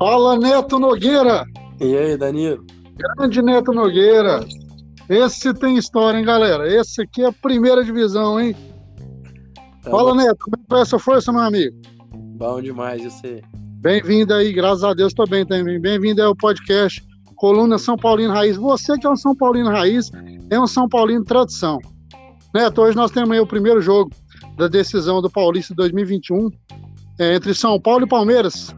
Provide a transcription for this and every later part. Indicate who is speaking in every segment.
Speaker 1: Fala, Neto Nogueira!
Speaker 2: E aí, Danilo?
Speaker 1: Grande Neto Nogueira! Esse tem história, hein, galera? Esse aqui é a primeira divisão, hein? Tá Fala, bom. Neto, como é que vai essa força, meu amigo?
Speaker 2: Bom demais, você?
Speaker 1: Bem-vindo aí, graças a Deus, tô bem também. Bem-vindo aí ao podcast Coluna São Paulino Raiz. Você que é um São Paulino Raiz, é um São Paulino tradição. Neto, hoje nós temos aí o primeiro jogo da decisão do Paulista 2021 é, entre São Paulo e Palmeiras,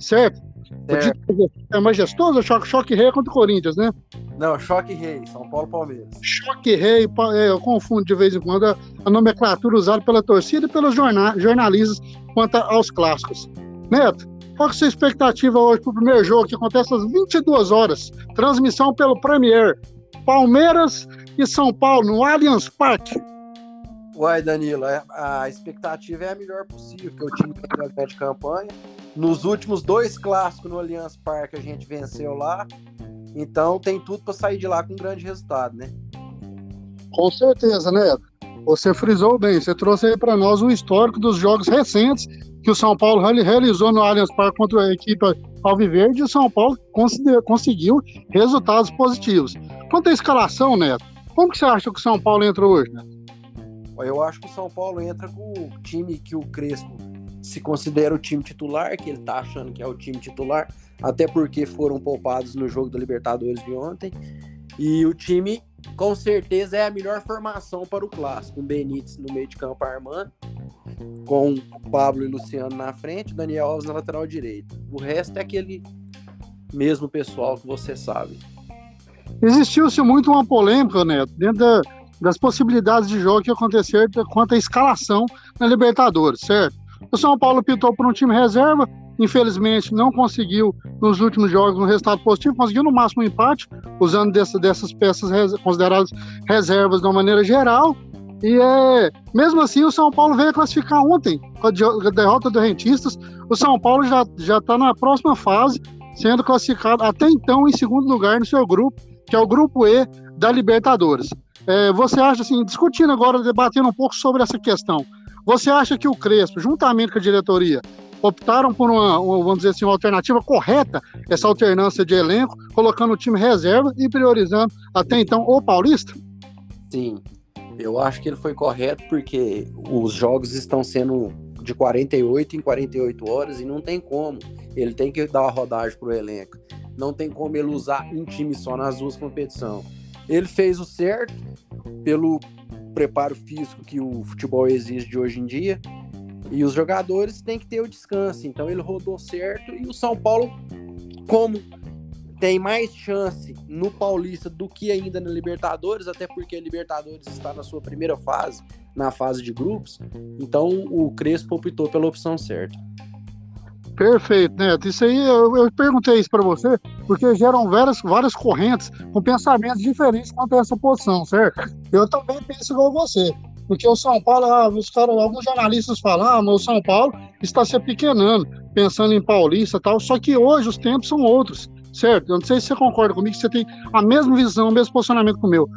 Speaker 1: certo? É, é majestoso, choque, choque rei contra o Corinthians, né?
Speaker 2: Não, choque rei, São Paulo Palmeiras.
Speaker 1: Choque rei, é, eu confundo de vez em quando a, a nomenclatura usada pela torcida e pelos jornal, jornalistas quanto aos clássicos. Neto, qual é a sua expectativa hoje para o primeiro jogo que acontece às 22 horas? Transmissão pelo Premier. Palmeiras e São Paulo no Allianz Parque.
Speaker 2: Uai, Danilo, é, a expectativa é a melhor possível, porque o time tem uma grande campanha. Nos últimos dois clássicos no Allianz Parque a gente venceu lá. Então tem tudo para sair de lá com um grande resultado, né?
Speaker 1: Com certeza, né? Você frisou bem, você trouxe aí para nós o histórico dos jogos recentes que o São Paulo realizou no Allianz Parque contra a equipe Alviverde e o São Paulo conseguiu resultados positivos. Quanto à escalação, Neto, como que você acha que o São Paulo entra hoje, Neto?
Speaker 2: Eu acho que o São Paulo entra com o time que o Crespo se considera o time titular, que ele tá achando que é o time titular, até porque foram poupados no jogo da Libertadores de ontem. E o time, com certeza, é a melhor formação para o clássico. Com Benítez no meio de campo armando, com Pablo e Luciano na frente, Daniel Alves na lateral direita. O resto é aquele mesmo pessoal que você sabe.
Speaker 1: Existiu-se muito uma polêmica, né, dentro da das possibilidades de jogo que acontecer quanto à escalação na Libertadores, certo? O São Paulo pintou por um time reserva, infelizmente não conseguiu nos últimos jogos um resultado positivo, conseguiu no máximo um empate, usando dessa, dessas peças res, consideradas reservas de uma maneira geral. E é, mesmo assim, o São Paulo veio classificar ontem com a derrota do Rentistas. O São Paulo já está na próxima fase, sendo classificado até então em segundo lugar no seu grupo, que é o Grupo E da Libertadores. É, você acha, assim, discutindo agora, debatendo um pouco sobre essa questão, você acha que o Crespo, juntamente com a diretoria, optaram por uma, vamos dizer assim, uma alternativa correta, essa alternância de elenco, colocando o time reserva e priorizando até então o Paulista?
Speaker 2: Sim, eu acho que ele foi correto porque os jogos estão sendo de 48 em 48 horas e não tem como. Ele tem que dar uma rodagem para o elenco. Não tem como ele usar um time só nas duas competições. Ele fez o certo pelo preparo físico que o futebol exige de hoje em dia. E os jogadores têm que ter o descanso. Então ele rodou certo e o São Paulo, como tem mais chance no Paulista do que ainda na Libertadores, até porque a Libertadores está na sua primeira fase, na fase de grupos. Então o Crespo optou pela opção certa.
Speaker 1: Perfeito, Neto. Isso aí, eu, eu perguntei isso para você, porque geram várias, várias correntes com pensamentos diferentes quanto a essa posição, certo? Eu também penso igual você. Porque o São Paulo, ah, os cara, alguns jornalistas falam, ah, mas o São Paulo está se apequenando, pensando em paulista e tal. Só que hoje os tempos são outros certo? Eu não sei se você concorda comigo, que você tem a mesma visão, o mesmo posicionamento que o meu.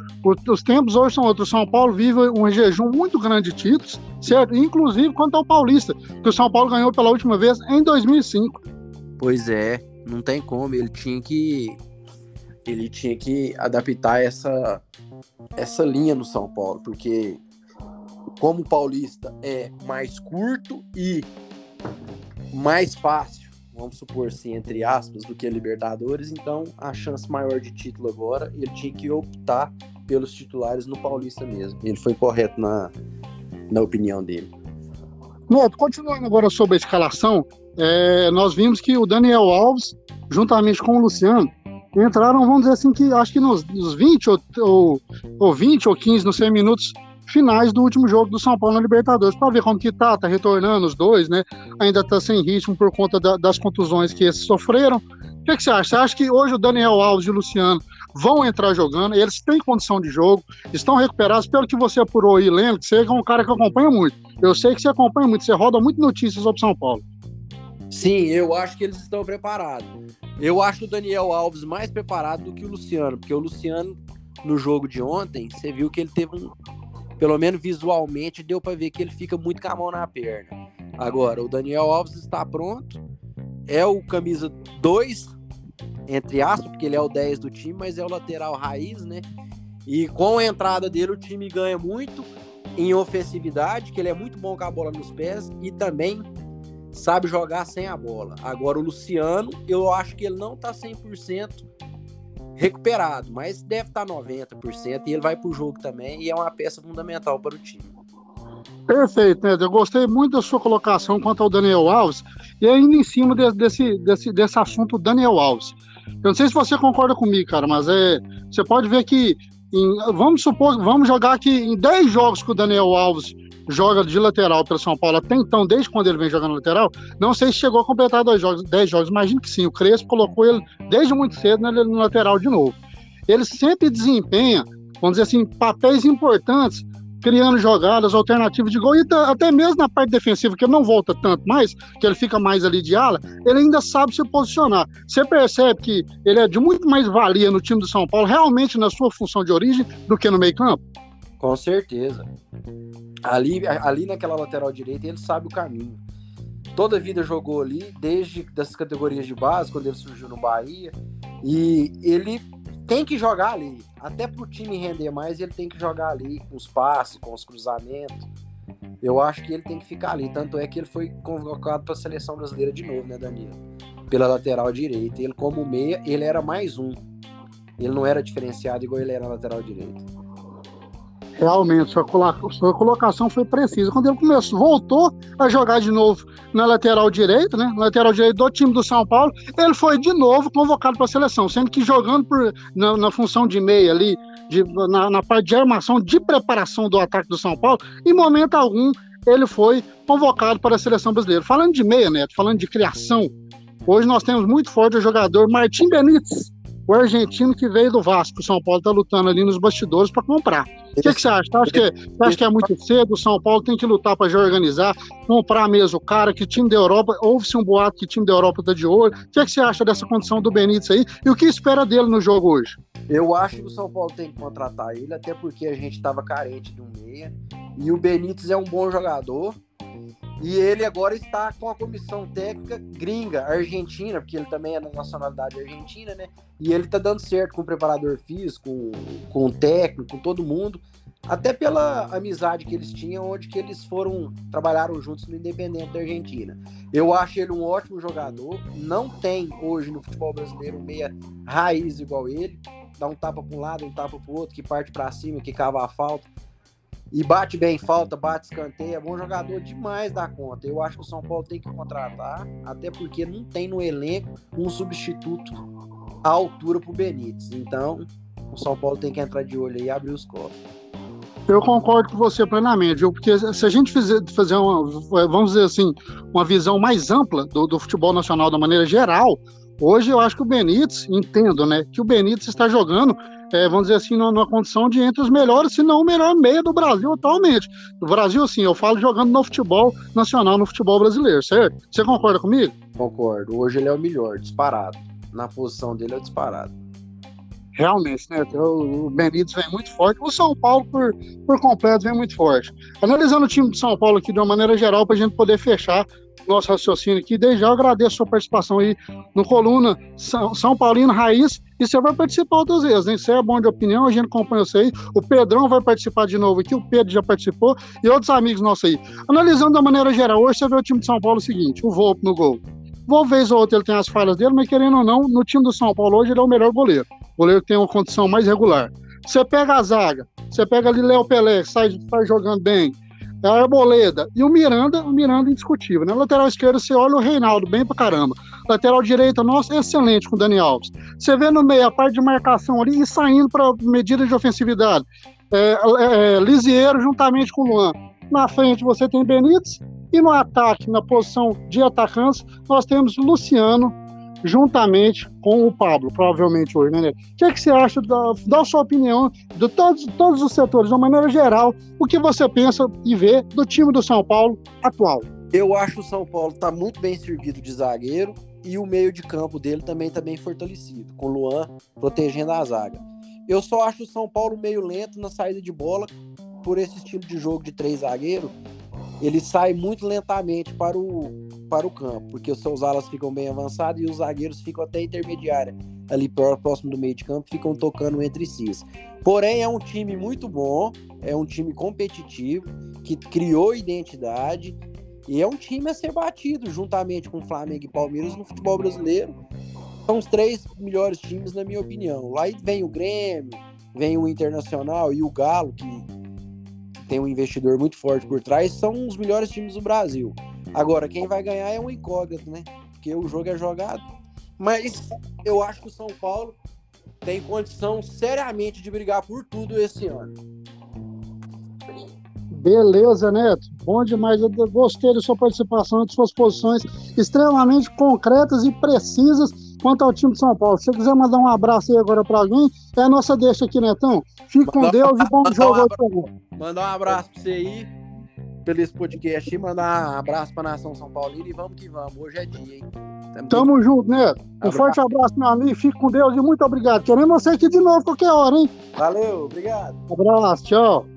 Speaker 1: Os tempos hoje são outros. O São Paulo vive um jejum muito grande de títulos, certo? Inclusive quanto ao Paulista, que o São Paulo ganhou pela última vez em 2005.
Speaker 2: Pois é, não tem como. Ele tinha que ele tinha que adaptar essa essa linha no São Paulo, porque como o Paulista é mais curto e mais fácil vamos supor assim, entre aspas, do que a Libertadores, então a chance maior de título agora, ele tinha que optar pelos titulares no Paulista mesmo. Ele foi correto na, na opinião dele.
Speaker 1: Neto, continuando agora sobre a escalação, é, nós vimos que o Daniel Alves, juntamente com o Luciano, entraram, vamos dizer assim, que acho que nos, nos 20 ou, ou, ou 20 ou 15, não sei, minutos finais do último jogo do São Paulo na Libertadores, para ver como que tá, tá retornando os dois, né? Ainda tá sem ritmo por conta da, das contusões que esses sofreram. O que, que, você acha? Você acha que hoje o Daniel Alves e o Luciano vão entrar jogando, eles têm condição de jogo, estão recuperados, pelo que você apurou aí, lembra que você é um cara que acompanha muito. Eu sei que você acompanha muito, você roda muito notícias sobre São Paulo.
Speaker 2: Sim, eu acho que eles estão preparados. Eu acho o Daniel Alves mais preparado do que o Luciano, porque o Luciano, no jogo de ontem, você viu que ele teve um, pelo menos visualmente, deu para ver que ele fica muito com a mão na perna. Agora, o Daniel Alves está pronto é o camisa 2, entre aspas, porque ele é o 10 do time, mas é o lateral raiz, né? E com a entrada dele, o time ganha muito em ofensividade, que ele é muito bom com a bola nos pés e também sabe jogar sem a bola. Agora, o Luciano, eu acho que ele não tá 100% recuperado, mas deve estar tá 90% e ele vai pro jogo também e é uma peça fundamental para o time.
Speaker 1: Perfeito, né? Eu gostei muito da sua colocação quanto ao Daniel Alves e ainda em cima desse, desse, desse assunto Daniel Alves. Eu não sei se você concorda comigo, cara, mas é, você pode ver que em, vamos supor, vamos jogar que em 10 jogos que o Daniel Alves joga de lateral pelo São Paulo até então, desde quando ele vem jogando lateral, não sei se chegou a completar dois jogos, 10 jogos, imagino que sim. O Crespo colocou ele desde muito cedo no lateral de novo. Ele sempre desempenha, vamos dizer assim, papéis importantes criando jogadas alternativas de gol, e até mesmo na parte defensiva, que ele não volta tanto mais, que ele fica mais ali de ala, ele ainda sabe se posicionar. Você percebe que ele é de muito mais valia no time do São Paulo, realmente na sua função de origem, do que no meio-campo?
Speaker 2: Com certeza. Ali, ali naquela lateral direita, ele sabe o caminho. Toda a vida jogou ali, desde das categorias de base, quando ele surgiu no Bahia, e ele tem que jogar ali. Até para o time render mais, ele tem que jogar ali com os passes, com os cruzamentos. Eu acho que ele tem que ficar ali. Tanto é que ele foi convocado para a seleção brasileira de novo, né, Danilo? Pela lateral direita. Ele, como meia, ele era mais um. Ele não era diferenciado igual ele era na lateral direita.
Speaker 1: Realmente, sua, sua colocação foi precisa. Quando ele começou, voltou a jogar de novo na lateral direita, né? Lateral direito do time do São Paulo, ele foi de novo convocado para a seleção, sendo que jogando por, na, na função de meia ali, de, na, na parte de armação, de preparação do ataque do São Paulo, em momento algum ele foi convocado para a seleção brasileira. Falando de meia, Neto, falando de criação, hoje nós temos muito forte o jogador Martim Benítez, o argentino que veio do Vasco. O São Paulo está lutando ali nos bastidores para comprar. O que, que, você acha? Você acha que, que é muito cedo? O São Paulo tem que lutar para já organizar, comprar mesmo o cara, que time da Europa, houve-se um boato que time da Europa está de olho. O que, que você acha dessa condição do Benítez aí? E o que espera dele no jogo hoje?
Speaker 2: Eu acho que o São Paulo tem que contratar ele, até porque a gente estava carente de um meia. E o Benítez é um bom jogador. E ele agora está com a comissão técnica gringa, argentina, porque ele também é da nacionalidade argentina, né? E ele tá dando certo com o preparador físico, com, com o técnico, com todo mundo. Até pela amizade que eles tinham, onde que eles foram, trabalharam juntos no Independente da Argentina. Eu acho ele um ótimo jogador. Não tem hoje no futebol brasileiro meia raiz igual ele. Dá um tapa para um lado, um tapa para o outro, que parte para cima, que cava a falta. E bate bem falta, bate escanteio, é bom jogador demais da conta. Eu acho que o São Paulo tem que contratar, até porque não tem no elenco um substituto à altura pro Benítez. Então, o São Paulo tem que entrar de olho aí e abrir os cofres.
Speaker 1: Eu concordo com você plenamente, viu? porque se a gente fizer, fazer uma, vamos dizer assim, uma visão mais ampla do, do futebol nacional da maneira geral, hoje eu acho que o Benítez, entendo, né, que o Benítez está jogando é, vamos dizer assim, numa, condição de entre os melhores, se não o melhor meia do Brasil atualmente. Do Brasil, assim, eu falo jogando no futebol nacional, no futebol brasileiro, certo? Você concorda comigo?
Speaker 2: Concordo. Hoje ele é o melhor, disparado. Na posição dele é o disparado.
Speaker 1: Realmente, né? O Benítez vem muito forte. O São Paulo, por, por completo, vem muito forte. Analisando o time de São Paulo aqui de uma maneira geral, para a gente poder fechar nosso raciocínio aqui. Desde já eu agradeço a sua participação aí no Coluna São, São Paulino Raiz. E você vai participar outras vezes, hein? Você é bom de opinião, a gente acompanha você aí. O Pedrão vai participar de novo aqui, o Pedro já participou e outros amigos nossos aí. Analisando da maneira geral, hoje você vê o time de São Paulo o seguinte: o Volpe no gol. Uma vez ou outra ele tem as falhas dele, mas querendo ou não, no time do São Paulo hoje ele é o melhor goleiro. O goleiro tem uma condição mais regular. Você pega a zaga, você pega ali Léo Pelé, sai, sai jogando bem, é a Arboleda. E o Miranda, o Miranda indiscutível. Né? Lateral esquerdo, você olha o Reinaldo, bem pra caramba. Lateral direita, nossa, excelente com o Dani Alves. Você vê no meio a parte de marcação ali e saindo para medida de ofensividade. É, é, é, Lisieiro juntamente com o Luan. Na frente você tem Benítez e no ataque, na posição de atacantes, nós temos Luciano, juntamente com o Pablo, provavelmente hoje, né, O que, é que você acha da, da sua opinião de todos, todos os setores, de uma maneira geral, o que você pensa e vê do time do São Paulo atual?
Speaker 2: Eu acho que o São Paulo está muito bem servido de zagueiro e o meio de campo dele também está bem fortalecido, com o Luan protegendo a zaga. Eu só acho o São Paulo meio lento na saída de bola por esse estilo de jogo de três zagueiros. Ele sai muito lentamente para o para o campo, porque os seus alas ficam bem avançados e os zagueiros ficam até intermediária, ali próximo do meio de campo, ficam tocando entre si. Porém, é um time muito bom, é um time competitivo, que criou identidade, e é um time a ser batido, juntamente com Flamengo e Palmeiras no futebol brasileiro. São os três melhores times, na minha opinião. Lá vem o Grêmio, vem o Internacional e o Galo, que tem um investidor muito forte por trás, são os melhores times do Brasil. Agora, quem vai ganhar é um incógnito, né? Porque o jogo é jogado. Mas eu acho que o São Paulo tem condição seriamente de brigar por tudo esse ano.
Speaker 1: Beleza, Neto. Bom demais. Eu gostei da sua participação, de suas posições extremamente concretas e precisas quanto ao time de São Paulo. Se você quiser mandar um abraço aí agora para alguém, é a nossa deixa aqui, Netão. Fique com Deus e bom jogo um
Speaker 2: aí Mandar um abraço para você aí, pelo esse podcast, e mandar um abraço para a nação São Paulino e vamos que vamos. Hoje é dia, hein?
Speaker 1: Tamo, Tamo junto, Neto. Um abraço. forte abraço, meu amigo. Fique com Deus e muito obrigado. Queremos você aqui de novo qualquer hora, hein?
Speaker 2: Valeu, obrigado.
Speaker 1: Um abraço, tchau.